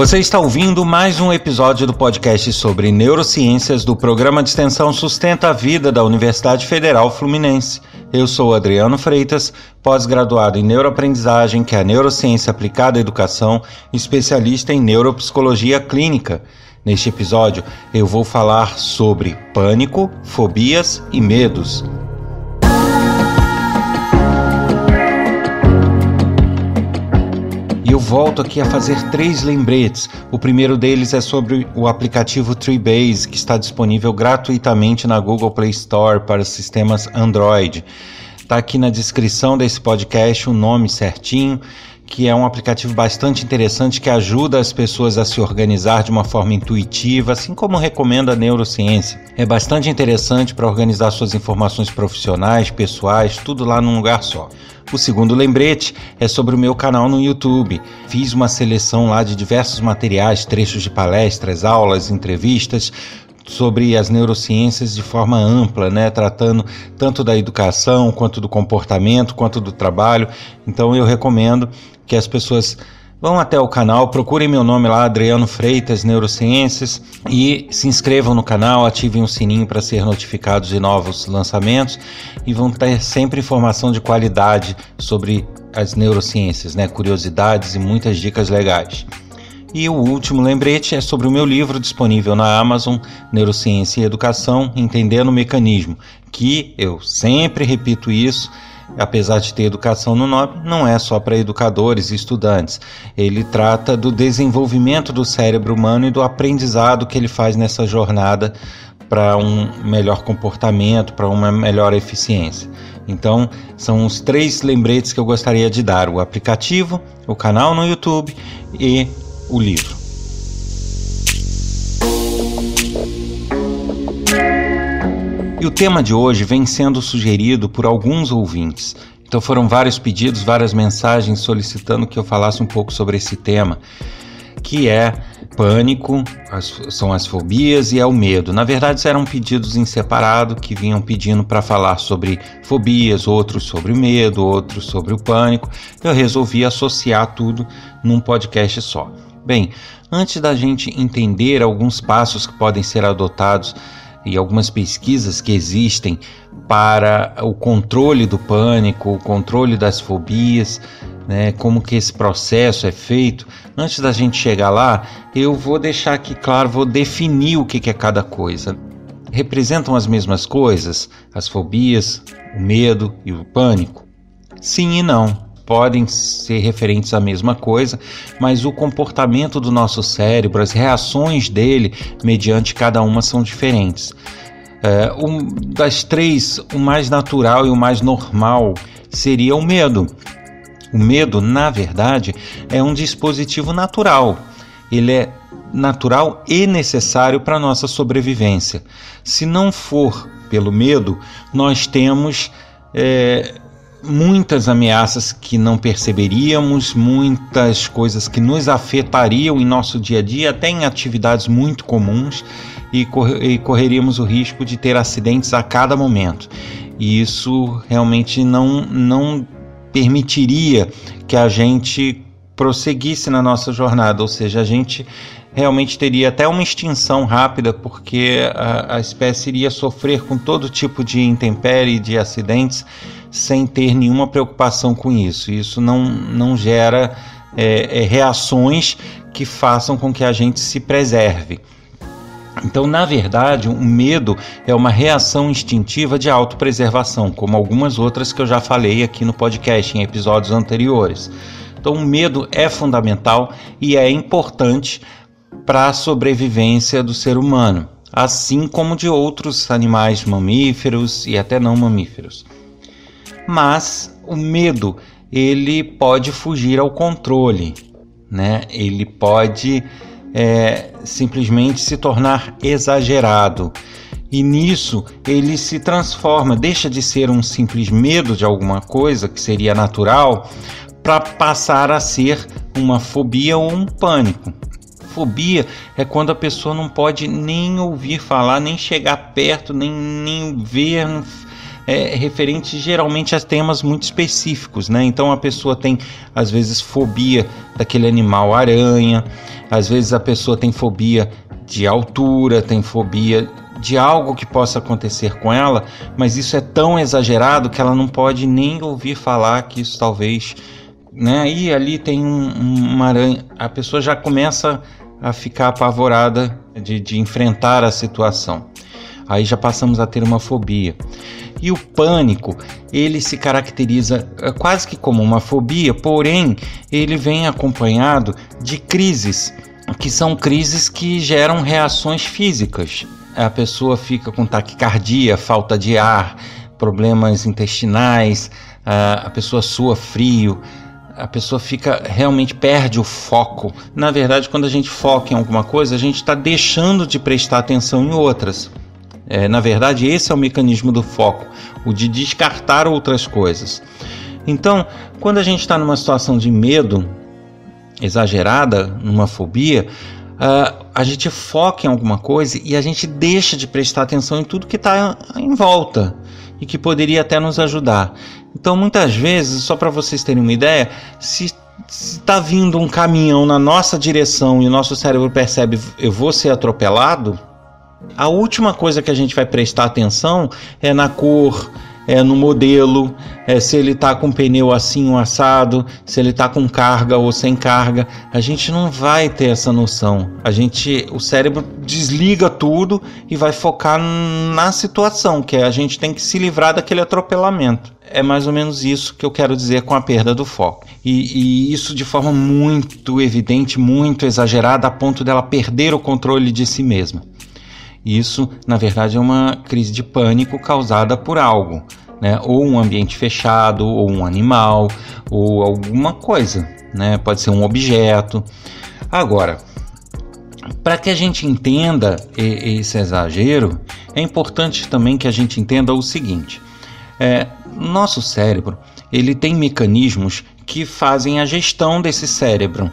Você está ouvindo mais um episódio do podcast sobre neurociências do programa de extensão Sustenta a Vida da Universidade Federal Fluminense. Eu sou Adriano Freitas, pós-graduado em neuroaprendizagem, que é a neurociência aplicada à educação, especialista em neuropsicologia clínica. Neste episódio, eu vou falar sobre pânico, fobias e medos. Eu volto aqui a fazer três lembretes. O primeiro deles é sobre o aplicativo Treebase, que está disponível gratuitamente na Google Play Store para sistemas Android. Está aqui na descrição desse podcast o nome certinho que é um aplicativo bastante interessante que ajuda as pessoas a se organizar de uma forma intuitiva, assim como recomenda a neurociência. É bastante interessante para organizar suas informações profissionais, pessoais, tudo lá num lugar só. O segundo lembrete é sobre o meu canal no YouTube. Fiz uma seleção lá de diversos materiais, trechos de palestras, aulas, entrevistas sobre as neurociências de forma ampla, né, tratando tanto da educação quanto do comportamento, quanto do trabalho. Então eu recomendo que as pessoas vão até o canal, procurem meu nome lá, Adriano Freitas Neurociências, e se inscrevam no canal, ativem o sininho para ser notificados de novos lançamentos e vão ter sempre informação de qualidade sobre as neurociências, né? curiosidades e muitas dicas legais. E o último lembrete é sobre o meu livro disponível na Amazon, Neurociência e Educação, Entendendo o Mecanismo, que eu sempre repito isso, apesar de ter educação no nome, não é só para educadores e estudantes. Ele trata do desenvolvimento do cérebro humano e do aprendizado que ele faz nessa jornada para um melhor comportamento, para uma melhor eficiência. Então, são os três lembretes que eu gostaria de dar: o aplicativo, o canal no YouTube e o livro. E o tema de hoje vem sendo sugerido por alguns ouvintes. Então foram vários pedidos, várias mensagens solicitando que eu falasse um pouco sobre esse tema, que é pânico, as, são as fobias e é o medo. Na verdade, eram pedidos em separado que vinham pedindo para falar sobre fobias, outros sobre o medo, outros sobre o pânico. Eu resolvi associar tudo num podcast só. Bem, antes da gente entender alguns passos que podem ser adotados e algumas pesquisas que existem para o controle do pânico, o controle das fobias, né, como que esse processo é feito. Antes da gente chegar lá, eu vou deixar aqui claro, vou definir o que é cada coisa. Representam as mesmas coisas, as fobias, o medo e o pânico? Sim e não podem ser referentes à mesma coisa, mas o comportamento do nosso cérebro, as reações dele mediante cada uma são diferentes. É, um, das três, o mais natural e o mais normal seria o medo. O medo, na verdade, é um dispositivo natural. Ele é natural e necessário para nossa sobrevivência. Se não for pelo medo, nós temos é, muitas ameaças que não perceberíamos, muitas coisas que nos afetariam em nosso dia a dia, até em atividades muito comuns, e, e correríamos o risco de ter acidentes a cada momento. E isso realmente não, não permitiria que a gente prosseguisse na nossa jornada, ou seja, a gente realmente teria até uma extinção rápida, porque a, a espécie iria sofrer com todo tipo de intempérie, de acidentes, sem ter nenhuma preocupação com isso. Isso não, não gera é, é, reações que façam com que a gente se preserve. Então, na verdade, o medo é uma reação instintiva de autopreservação, como algumas outras que eu já falei aqui no podcast em episódios anteriores. Então, o medo é fundamental e é importante para a sobrevivência do ser humano, assim como de outros animais mamíferos e até não mamíferos mas o medo ele pode fugir ao controle, né? Ele pode é, simplesmente se tornar exagerado e nisso ele se transforma, deixa de ser um simples medo de alguma coisa que seria natural para passar a ser uma fobia ou um pânico. Fobia é quando a pessoa não pode nem ouvir falar, nem chegar perto, nem, nem ver, é, referente geralmente a temas muito específicos, né? Então a pessoa tem às vezes fobia daquele animal aranha, Às vezes a pessoa tem fobia de altura, tem fobia de algo que possa acontecer com ela, mas isso é tão exagerado que ela não pode nem ouvir falar que isso talvez, né? E ali tem um, uma aranha, a pessoa já começa a ficar apavorada de, de enfrentar a situação. Aí já passamos a ter uma fobia. E o pânico, ele se caracteriza é, quase que como uma fobia, porém ele vem acompanhado de crises, que são crises que geram reações físicas a pessoa fica com taquicardia, falta de ar, problemas intestinais, a pessoa sua frio, a pessoa fica realmente perde o foco. Na verdade, quando a gente foca em alguma coisa, a gente está deixando de prestar atenção em outras. É, na verdade, esse é o mecanismo do foco, o de descartar outras coisas. Então, quando a gente está numa situação de medo exagerada, numa fobia, uh, a gente foca em alguma coisa e a gente deixa de prestar atenção em tudo que está em volta e que poderia até nos ajudar. Então, muitas vezes, só para vocês terem uma ideia, se está vindo um caminhão na nossa direção e o nosso cérebro percebe eu vou ser atropelado, a última coisa que a gente vai prestar atenção é na cor, é, no modelo, é, se ele está com pneu assim ou assado, se ele está com carga ou sem carga. A gente não vai ter essa noção. A gente, o cérebro desliga tudo e vai focar na situação, que é a gente tem que se livrar daquele atropelamento. É mais ou menos isso que eu quero dizer com a perda do foco. E, e isso de forma muito evidente, muito exagerada, a ponto dela perder o controle de si mesma. Isso, na verdade, é uma crise de pânico causada por algo, né? Ou um ambiente fechado, ou um animal, ou alguma coisa, né? Pode ser um objeto. Agora, para que a gente entenda esse exagero, é importante também que a gente entenda o seguinte: é, nosso cérebro ele tem mecanismos que fazem a gestão desse cérebro,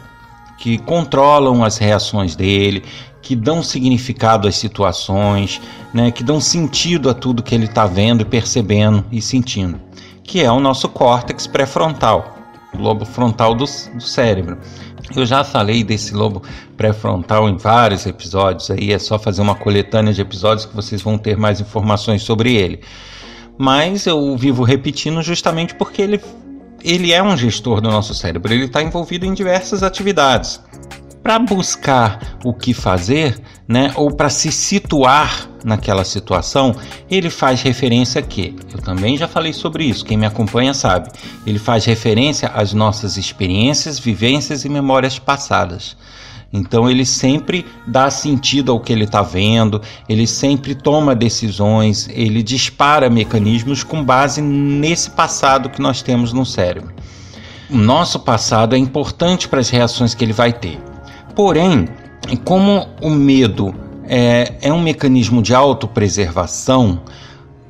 que controlam as reações dele, que dão significado às situações, né, que dão sentido a tudo que ele está vendo, percebendo e sentindo, que é o nosso córtex pré-frontal, o lobo frontal do, do cérebro. Eu já falei desse lobo pré-frontal em vários episódios, aí é só fazer uma coletânea de episódios que vocês vão ter mais informações sobre ele. Mas eu vivo repetindo justamente porque ele, ele é um gestor do nosso cérebro, ele está envolvido em diversas atividades para buscar o que fazer, né, ou para se situar naquela situação, ele faz referência a quê? Eu também já falei sobre isso, quem me acompanha sabe. Ele faz referência às nossas experiências, vivências e memórias passadas. Então ele sempre dá sentido ao que ele está vendo, ele sempre toma decisões, ele dispara mecanismos com base nesse passado que nós temos no cérebro. O nosso passado é importante para as reações que ele vai ter. Porém, como o medo é, é um mecanismo de autopreservação,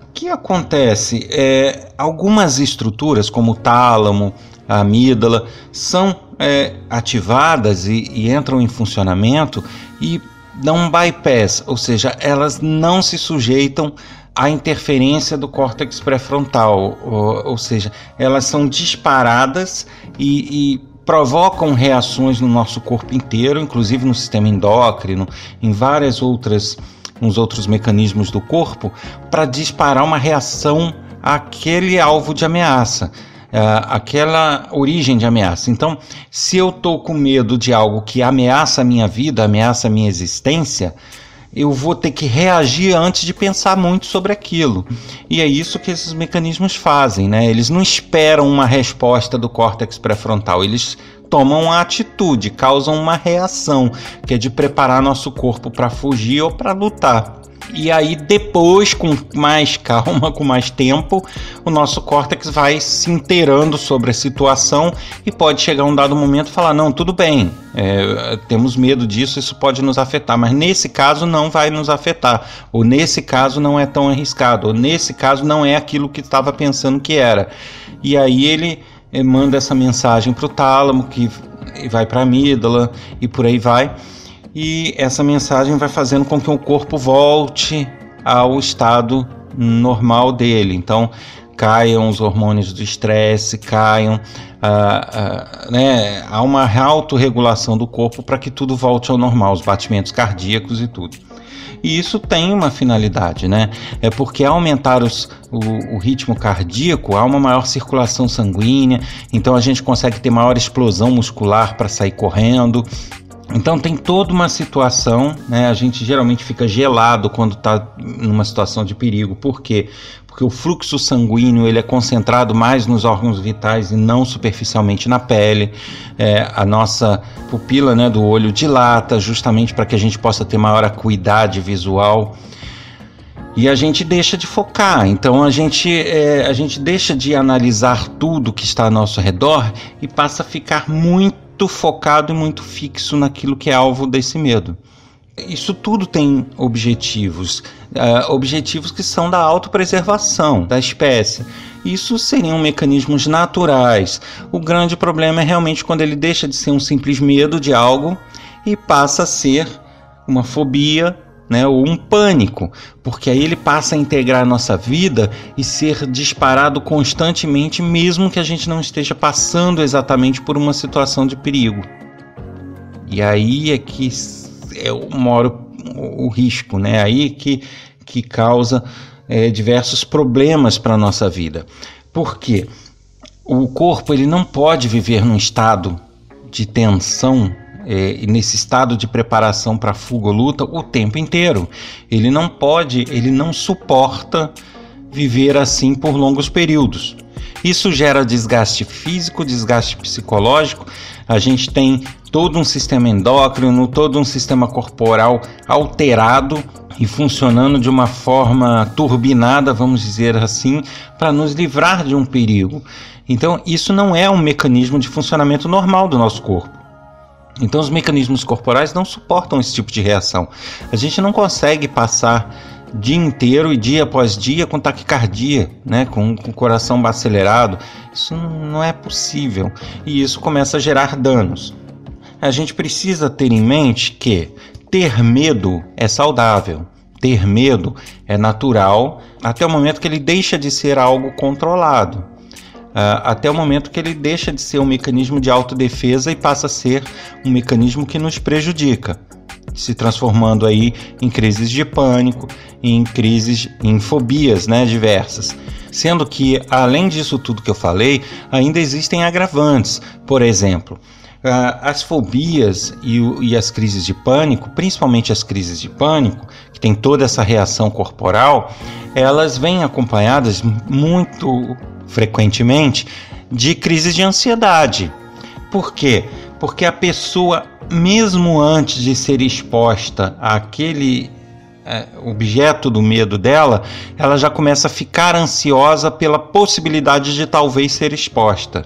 o que acontece? É, algumas estruturas, como o tálamo, a amígdala, são é, ativadas e, e entram em funcionamento e dão um bypass, ou seja, elas não se sujeitam à interferência do córtex pré-frontal, ou, ou, seja, elas são disparadas e, e provocam reações no nosso corpo inteiro, inclusive no sistema endócrino, em várias outras nos outros mecanismos do corpo, para disparar uma reação àquele alvo de ameaça. Uh, aquela origem de ameaça. Então, se eu estou com medo de algo que ameaça a minha vida, ameaça a minha existência, eu vou ter que reagir antes de pensar muito sobre aquilo. E é isso que esses mecanismos fazem, né? Eles não esperam uma resposta do córtex pré-frontal, eles tomam uma atitude, causam uma reação, que é de preparar nosso corpo para fugir ou para lutar. E aí depois, com mais calma, com mais tempo, o nosso córtex vai se inteirando sobre a situação e pode chegar um dado momento e falar: não, tudo bem, é, temos medo disso, isso pode nos afetar, mas nesse caso não vai nos afetar, ou nesse caso não é tão arriscado, ou nesse caso não é aquilo que estava pensando que era. E aí ele manda essa mensagem para o tálamo, que vai para a amígdala e por aí vai e essa mensagem vai fazendo com que o corpo volte ao estado normal dele. Então, caiam os hormônios do estresse, caiam, ah, ah, né, há uma autorregulação do corpo para que tudo volte ao normal, os batimentos cardíacos e tudo. E isso tem uma finalidade, né? É porque aumentar os, o, o, ritmo cardíaco, há uma maior circulação sanguínea, então a gente consegue ter maior explosão muscular para sair correndo. Então tem toda uma situação, né? A gente geralmente fica gelado quando está numa situação de perigo. Por quê? Porque o fluxo sanguíneo ele é concentrado mais nos órgãos vitais e não superficialmente na pele. É, a nossa pupila né, do olho dilata justamente para que a gente possa ter maior acuidade visual e a gente deixa de focar. Então a gente, é, a gente deixa de analisar tudo que está ao nosso redor e passa a ficar muito focado e muito fixo naquilo que é alvo desse medo. Isso tudo tem objetivos, uh, objetivos que são da autopreservação da espécie. Isso seriam mecanismos naturais. O grande problema é realmente quando ele deixa de ser um simples medo de algo e passa a ser uma fobia né, ou um pânico, porque aí ele passa a integrar a nossa vida e ser disparado constantemente, mesmo que a gente não esteja passando exatamente por uma situação de perigo. E aí é que é, mora o, o risco, né? Aí que, que causa é, diversos problemas para a nossa vida. Por quê? O corpo ele não pode viver num estado de tensão é, nesse estado de preparação para fuga ou luta o tempo inteiro. Ele não pode, ele não suporta viver assim por longos períodos. Isso gera desgaste físico, desgaste psicológico. A gente tem todo um sistema endócrino, todo um sistema corporal alterado e funcionando de uma forma turbinada, vamos dizer assim, para nos livrar de um perigo. Então, isso não é um mecanismo de funcionamento normal do nosso corpo. Então, os mecanismos corporais não suportam esse tipo de reação. A gente não consegue passar dia inteiro e dia após dia com taquicardia, né, com, com o coração acelerado. Isso não é possível e isso começa a gerar danos. A gente precisa ter em mente que ter medo é saudável. Ter medo é natural até o momento que ele deixa de ser algo controlado. Uh, até o momento que ele deixa de ser um mecanismo de autodefesa e passa a ser um mecanismo que nos prejudica, se transformando aí em crises de pânico, em crises, em fobias né, diversas. Sendo que, além disso tudo que eu falei, ainda existem agravantes. Por exemplo, as fobias e, e as crises de pânico, principalmente as crises de pânico, que tem toda essa reação corporal, elas vêm acompanhadas muito frequentemente de crises de ansiedade. Por quê? Porque a pessoa, mesmo antes de ser exposta àquele é, objeto do medo dela, ela já começa a ficar ansiosa pela possibilidade de talvez ser exposta.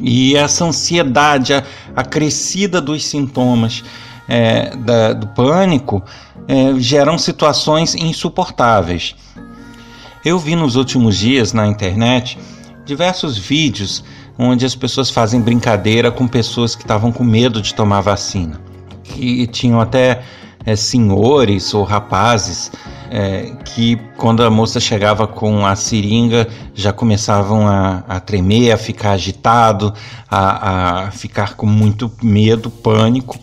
E essa ansiedade acrescida dos sintomas é, da, do pânico é, geram situações insuportáveis. Eu vi nos últimos dias na internet diversos vídeos onde as pessoas fazem brincadeira com pessoas que estavam com medo de tomar vacina. E tinham até é, senhores ou rapazes é, que, quando a moça chegava com a seringa, já começavam a, a tremer, a ficar agitado, a, a ficar com muito medo, pânico.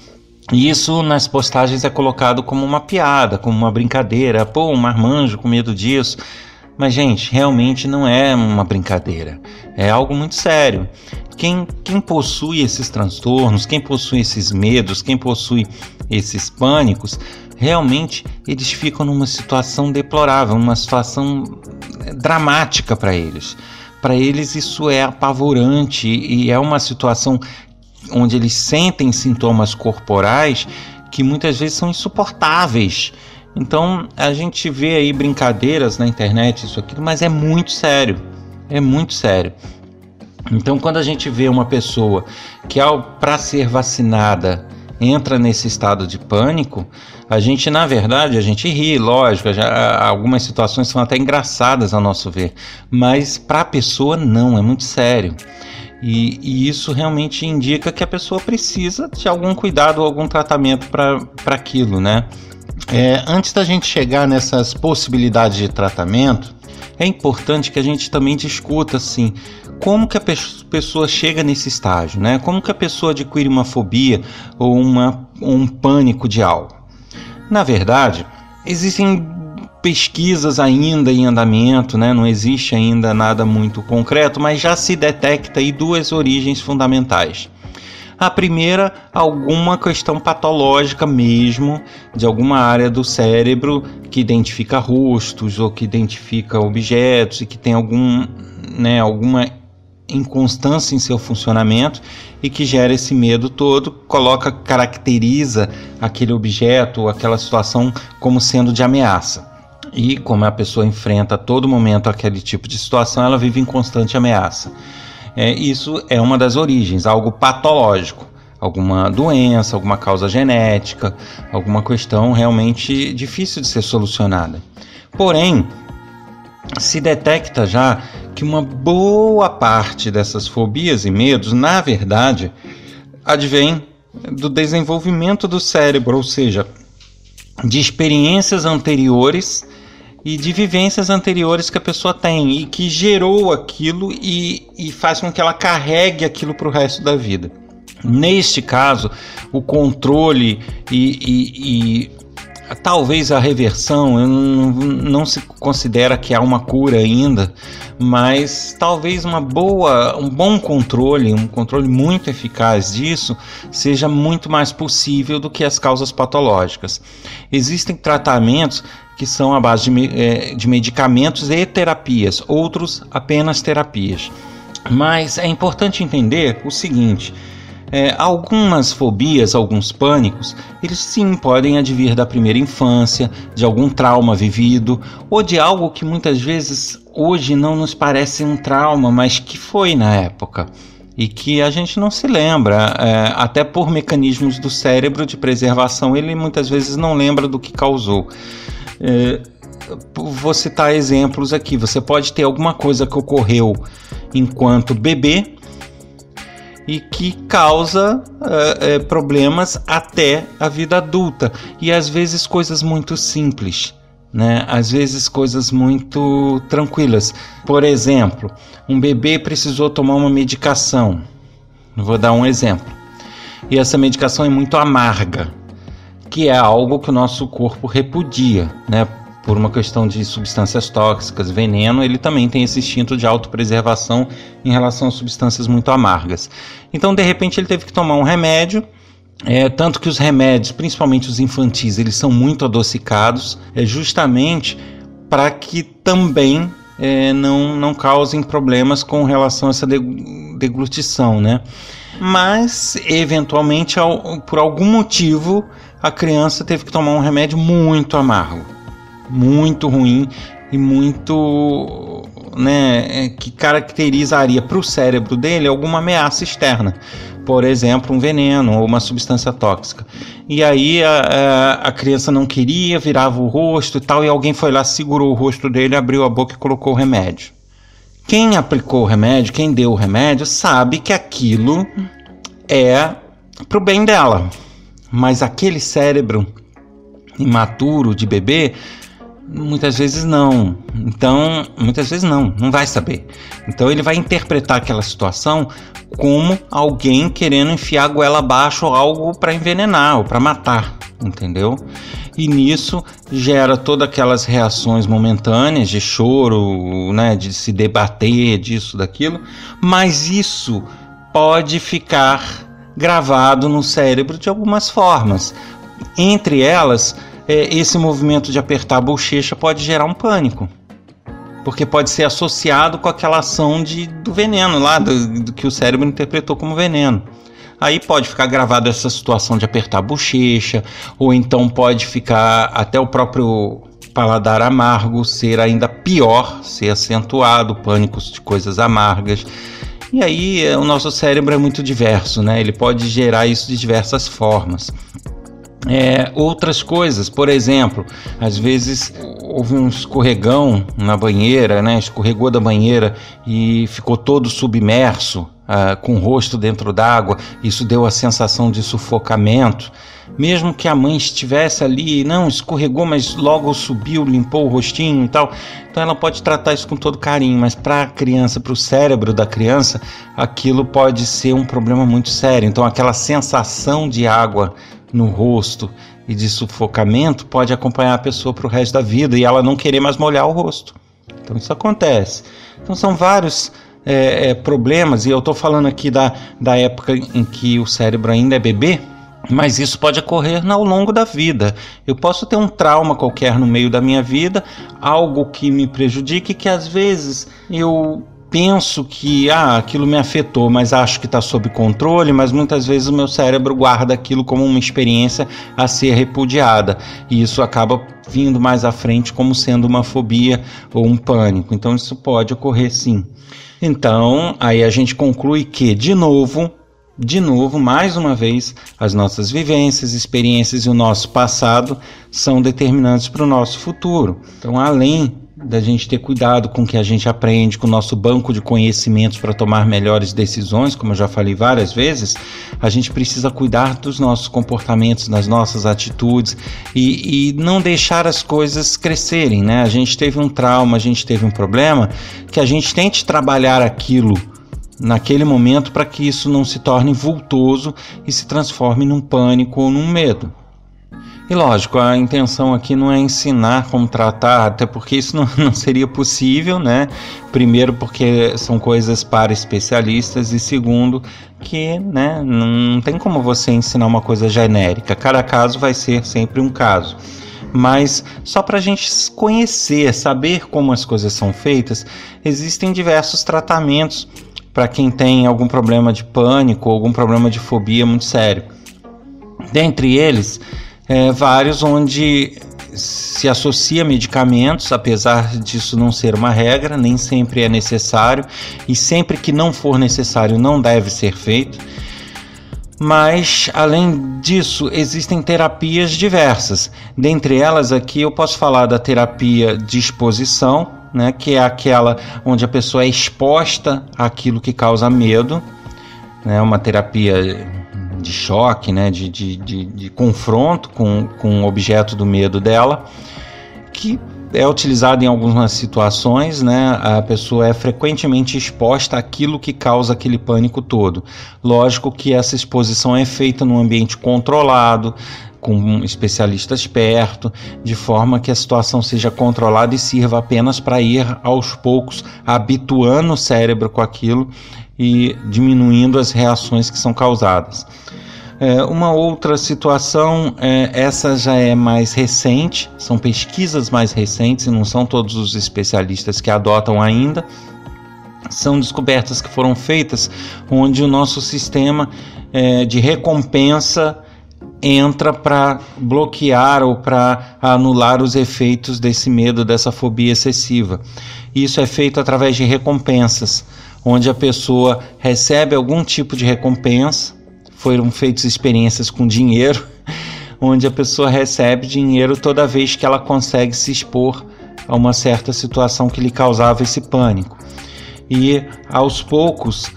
E isso nas postagens é colocado como uma piada, como uma brincadeira. Pô, um marmanjo com medo disso. Mas, gente, realmente não é uma brincadeira. É algo muito sério. Quem, quem possui esses transtornos, quem possui esses medos, quem possui esses pânicos, realmente eles ficam numa situação deplorável, numa situação eh, dramática para eles. Para eles isso é apavorante e é uma situação onde eles sentem sintomas corporais que muitas vezes são insuportáveis então a gente vê aí brincadeiras na internet, isso aqui, mas é muito sério. É muito sério. Então quando a gente vê uma pessoa que ao para ser vacinada entra nesse estado de pânico, a gente na verdade a gente ri, lógico, já, algumas situações são até engraçadas a nosso ver, mas para a pessoa não, é muito sério. E, e, isso realmente indica que a pessoa precisa de algum cuidado ou algum tratamento para aquilo, né? É, antes da gente chegar nessas possibilidades de tratamento, é importante que a gente também discuta assim como que a pessoa chega nesse estágio, né? Como que a pessoa adquire uma fobia ou uma, um pânico de algo? Na verdade, existem pesquisas ainda em andamento, né? não existe ainda nada muito concreto, mas já se detecta aí duas origens fundamentais. A primeira, alguma questão patológica mesmo, de alguma área do cérebro que identifica rostos ou que identifica objetos e que tem algum, né, alguma inconstância em seu funcionamento e que gera esse medo todo, coloca, caracteriza aquele objeto, aquela situação como sendo de ameaça. E como a pessoa enfrenta a todo momento aquele tipo de situação, ela vive em constante ameaça. É, isso é uma das origens, algo patológico, alguma doença, alguma causa genética, alguma questão realmente difícil de ser solucionada. Porém, se detecta já que uma boa parte dessas fobias e medos, na verdade, advém do desenvolvimento do cérebro, ou seja, de experiências anteriores e de vivências anteriores que a pessoa tem e que gerou aquilo e, e faz com que ela carregue aquilo para o resto da vida. Neste caso, o controle e, e, e talvez a reversão, não, não se considera que há uma cura ainda, mas talvez uma boa, um bom controle, um controle muito eficaz disso, seja muito mais possível do que as causas patológicas. Existem tratamentos que são à base de, é, de medicamentos e terapias, outros apenas terapias. Mas é importante entender o seguinte: é, algumas fobias, alguns pânicos, eles sim podem advir da primeira infância, de algum trauma vivido, ou de algo que muitas vezes hoje não nos parece um trauma, mas que foi na época. E que a gente não se lembra, é, até por mecanismos do cérebro de preservação, ele muitas vezes não lembra do que causou. É, vou citar exemplos aqui. Você pode ter alguma coisa que ocorreu enquanto bebê e que causa é, é, problemas até a vida adulta e às vezes coisas muito simples. Né? Às vezes coisas muito tranquilas. Por exemplo, um bebê precisou tomar uma medicação. Vou dar um exemplo. E essa medicação é muito amarga que é algo que o nosso corpo repudia, né? Por uma questão de substâncias tóxicas, veneno, ele também tem esse instinto de autopreservação em relação a substâncias muito amargas. Então, de repente, ele teve que tomar um remédio é, tanto que os remédios, principalmente os infantis, eles são muito adocicados, é justamente para que também é, não, não causem problemas com relação a essa deglutição, né? Mas, eventualmente, por algum motivo, a criança teve que tomar um remédio muito amargo, muito ruim e muito, né, é, que caracterizaria para o cérebro dele alguma ameaça externa, por exemplo, um veneno ou uma substância tóxica. E aí a, a, criança não queria, virava o rosto e tal, e alguém foi lá, segurou o rosto dele, abriu a boca e colocou o remédio. Quem aplicou o remédio, quem deu o remédio, sabe que aquilo é pro bem dela mas aquele cérebro imaturo de bebê muitas vezes não. Então, muitas vezes não, não vai saber. Então ele vai interpretar aquela situação como alguém querendo enfiar a goela abaixo algo para envenenar ou para matar, entendeu? E nisso gera todas aquelas reações momentâneas de choro, né, de se debater disso, daquilo, mas isso pode ficar gravado no cérebro de algumas formas. Entre elas, é, esse movimento de apertar a bochecha pode gerar um pânico. Porque pode ser associado com aquela ação de, do veneno lá, do, do que o cérebro interpretou como veneno. Aí pode ficar gravado essa situação de apertar a bochecha, ou então pode ficar até o próprio paladar amargo ser ainda pior, ser acentuado, pânicos de coisas amargas. E aí o nosso cérebro é muito diverso, né? Ele pode gerar isso de diversas formas. É, outras coisas, por exemplo, às vezes houve um escorregão na banheira, né? escorregou da banheira e ficou todo submerso, uh, com o rosto dentro d'água, isso deu a sensação de sufocamento. Mesmo que a mãe estivesse ali, não escorregou, mas logo subiu, limpou o rostinho e tal. Então ela pode tratar isso com todo carinho, mas para a criança, para o cérebro da criança, aquilo pode ser um problema muito sério. Então aquela sensação de água no rosto e de sufocamento pode acompanhar a pessoa para o resto da vida e ela não querer mais molhar o rosto. Então isso acontece. Então são vários é, é, problemas, e eu estou falando aqui da, da época em que o cérebro ainda é bebê, mas isso pode ocorrer ao longo da vida. Eu posso ter um trauma qualquer no meio da minha vida, algo que me prejudique, que às vezes eu penso que ah, aquilo me afetou, mas acho que está sob controle, mas muitas vezes o meu cérebro guarda aquilo como uma experiência a ser repudiada. E isso acaba vindo mais à frente como sendo uma fobia ou um pânico. Então isso pode ocorrer sim. Então, aí a gente conclui que, de novo, de novo, mais uma vez, as nossas vivências, experiências e o nosso passado são determinantes para o nosso futuro. Então, além da gente ter cuidado com o que a gente aprende, com o nosso banco de conhecimentos para tomar melhores decisões, como eu já falei várias vezes, a gente precisa cuidar dos nossos comportamentos, das nossas atitudes e, e não deixar as coisas crescerem, né? A gente teve um trauma, a gente teve um problema, que a gente tente trabalhar aquilo naquele momento para que isso não se torne vultoso e se transforme num pânico ou num medo. E lógico, a intenção aqui não é ensinar como tratar, até porque isso não, não seria possível, né? Primeiro, porque são coisas para especialistas, e segundo, que né, não tem como você ensinar uma coisa genérica. Cada caso vai ser sempre um caso mas só para a gente conhecer, saber como as coisas são feitas, existem diversos tratamentos para quem tem algum problema de pânico algum problema de fobia muito sério. Dentre eles, é, vários onde se associa medicamentos, apesar disso não ser uma regra, nem sempre é necessário e sempre que não for necessário não deve ser feito. Mas, além disso, existem terapias diversas. Dentre elas, aqui eu posso falar da terapia de exposição, né, que é aquela onde a pessoa é exposta àquilo que causa medo, né, uma terapia de choque, né, de, de, de, de confronto com, com o objeto do medo dela, que é utilizado em algumas situações, né? A pessoa é frequentemente exposta àquilo que causa aquele pânico todo. Lógico que essa exposição é feita num ambiente controlado, com especialistas perto, de forma que a situação seja controlada e sirva apenas para ir aos poucos habituando o cérebro com aquilo e diminuindo as reações que são causadas. É, uma outra situação, é, essa já é mais recente, são pesquisas mais recentes e não são todos os especialistas que adotam ainda. São descobertas que foram feitas onde o nosso sistema é, de recompensa entra para bloquear ou para anular os efeitos desse medo, dessa fobia excessiva. Isso é feito através de recompensas, onde a pessoa recebe algum tipo de recompensa foram feitas experiências com dinheiro, onde a pessoa recebe dinheiro toda vez que ela consegue se expor a uma certa situação que lhe causava esse pânico. E aos poucos,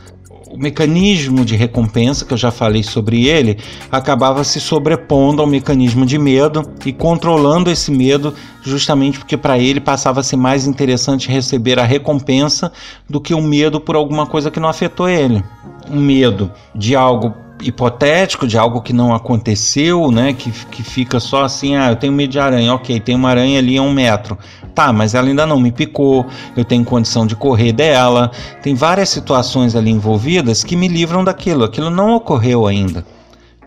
o mecanismo de recompensa, que eu já falei sobre ele, acabava se sobrepondo ao mecanismo de medo e controlando esse medo, justamente porque para ele passava a ser mais interessante receber a recompensa do que o medo por alguma coisa que não afetou ele. Um medo de algo hipotético de algo que não aconteceu, né? Que, que fica só assim, ah, eu tenho medo de aranha, ok, tem uma aranha ali a um metro. Tá, mas ela ainda não me picou, eu tenho condição de correr dela. Tem várias situações ali envolvidas que me livram daquilo. Aquilo não ocorreu ainda.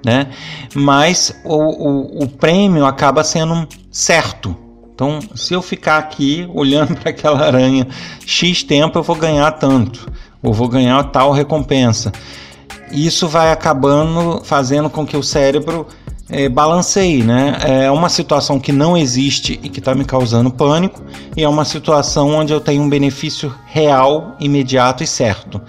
Né? Mas o, o, o prêmio acaba sendo certo. Então, se eu ficar aqui olhando para aquela aranha X tempo, eu vou ganhar tanto, ou vou ganhar tal recompensa isso vai acabando fazendo com que o cérebro é, balanceie, né? É uma situação que não existe e que está me causando pânico, e é uma situação onde eu tenho um benefício real, imediato e certo.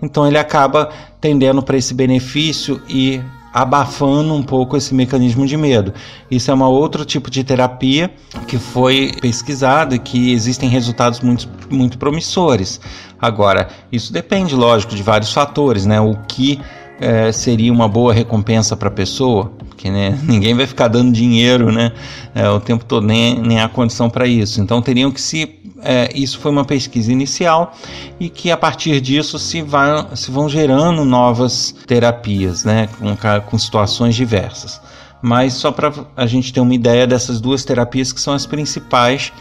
Então ele acaba tendendo para esse benefício e abafando um pouco esse mecanismo de medo. Isso é um outro tipo de terapia que foi pesquisado e que existem resultados muito, muito promissores. Agora, isso depende, lógico, de vários fatores, né? O que é, seria uma boa recompensa para a pessoa, porque né, ninguém vai ficar dando dinheiro né, é, o tempo todo, nem, nem há condição para isso. Então teriam que se. É, isso foi uma pesquisa inicial e que a partir disso se, vai, se vão gerando novas terapias né, com, com situações diversas. Mas só para a gente ter uma ideia dessas duas terapias que são as principais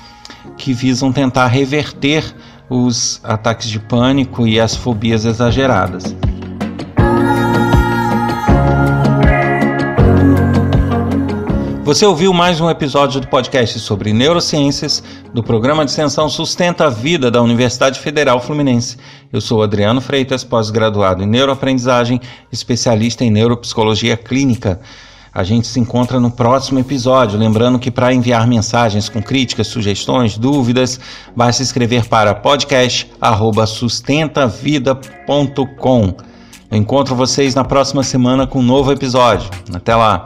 que visam tentar reverter os ataques de pânico e as fobias exageradas. Você ouviu mais um episódio do podcast sobre neurociências do programa de extensão Sustenta a Vida da Universidade Federal Fluminense. Eu sou Adriano Freitas, pós-graduado em neuroaprendizagem, especialista em neuropsicologia clínica. A gente se encontra no próximo episódio. Lembrando que para enviar mensagens com críticas, sugestões, dúvidas, basta escrever para podcast@sustentavida.com. Eu encontro vocês na próxima semana com um novo episódio. Até lá.